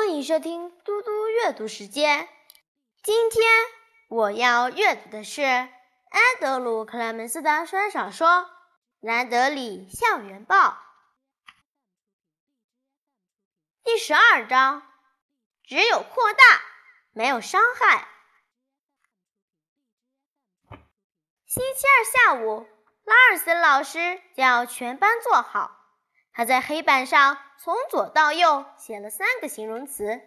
欢迎收听嘟嘟阅读时间。今天我要阅读的是安德鲁·克莱门斯的双小说《兰德里校园报》第十二章：只有扩大，没有伤害。星期二下午，拉尔森老师叫全班坐好。他在黑板上从左到右写了三个形容词：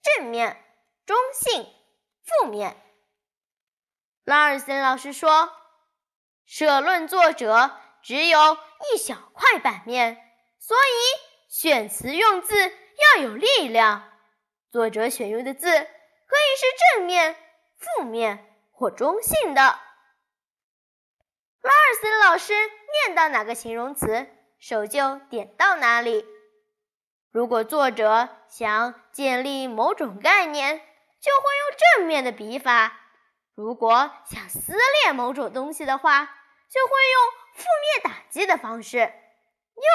正面、中性、负面。拉尔森老师说：“社论作者只有一小块版面，所以选词用字要有力量。作者选用的字可以是正面、负面或中性的。”拉尔森老师念到哪个形容词？手就点到哪里。如果作者想建立某种概念，就会用正面的笔法；如果想撕裂某种东西的话，就会用负面打击的方式。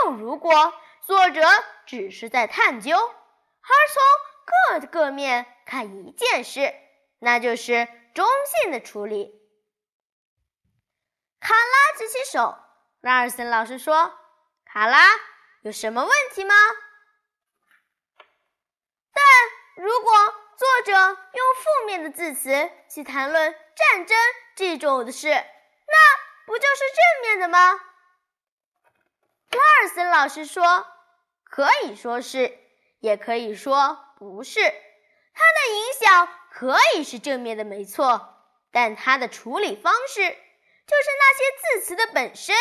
又如果作者只是在探究，而从各个面看一件事，那就是中性的处理。卡拉举起手，拉尔森老师说。好啦，有什么问题吗？但如果作者用负面的字词去谈论战争这种的事，那不就是正面的吗？拉尔森老师说：“可以说是，也可以说不是。它的影响可以是正面的，没错。但它的处理方式，就是那些字词的本身，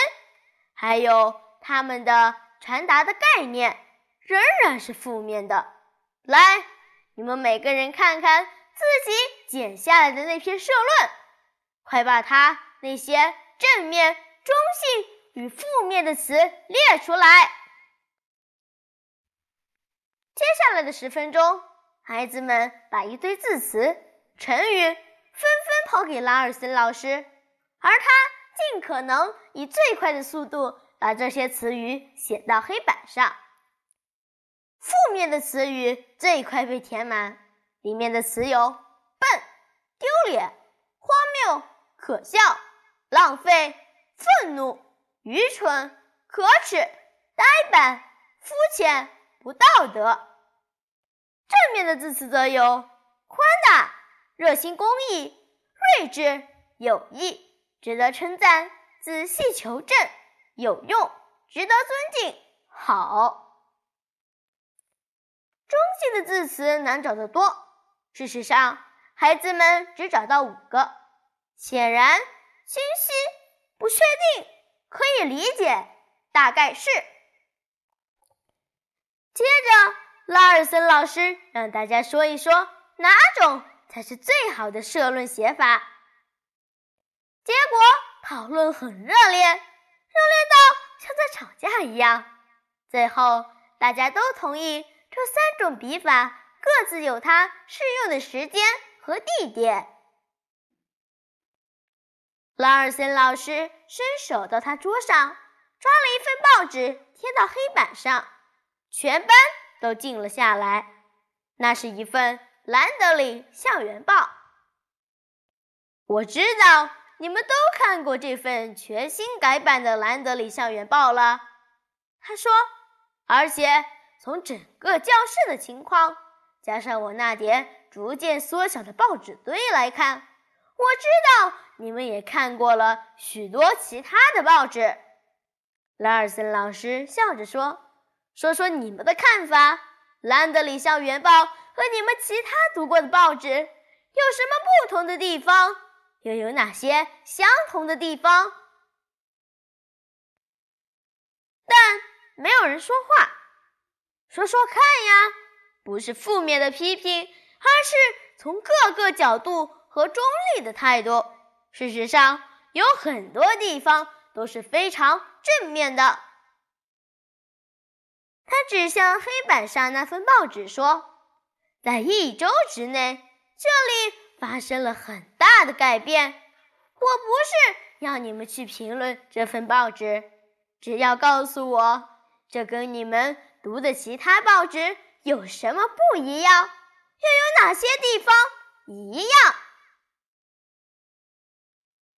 还有。”他们的传达的概念仍然是负面的。来，你们每个人看看自己剪下来的那篇社论，快把它那些正面、中性与负面的词列出来。接下来的十分钟，孩子们把一堆字词、成语纷纷抛给拉尔森老师，而他尽可能以最快的速度。把这些词语写到黑板上。负面的词语最快被填满，里面的词有笨、丢脸、荒谬、可笑、浪费、愤怒、愚蠢、可耻、呆板、肤浅、不道德。正面的字词则有宽大、热心公益、睿智、友谊、值得称赞、仔细求证。有用，值得尊敬，好。中性的字词难找得多。事实上，孩子们只找到五个。显然，清晰，不确定，可以理解，大概是。接着，拉尔森老师让大家说一说哪种才是最好的社论写法。结果讨论很热烈。热烈到像在吵架一样，最后大家都同意这三种笔法各自有它适用的时间和地点。拉尔森老师伸手到他桌上，抓了一份报纸贴到黑板上，全班都静了下来。那是一份《兰德里校园报》。我知道。你们都看过这份全新改版的《兰德里校园报》了，他说。而且从整个教室的情况，加上我那叠逐渐缩小的报纸堆来看，我知道你们也看过了许多其他的报纸。拉尔森老师笑着说：“说说你们的看法，《兰德里校园报》和你们其他读过的报纸有什么不同的地方？”又有哪些相同的地方？但没有人说话。说说看呀，不是负面的批评，而是从各个角度和中立的态度。事实上，有很多地方都是非常正面的。他指向黑板上那份报纸说：“在一周之内，这里。”发生了很大的改变。我不是要你们去评论这份报纸，只要告诉我这跟你们读的其他报纸有什么不一样？又有哪些地方一样？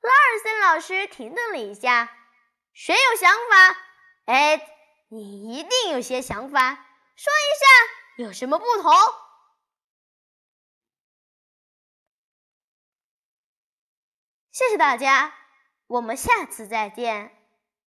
拉尔森老师停顿了一下，谁有想法？哎，你一定有些想法，说一下有什么不同？谢谢大家，我们下次再见。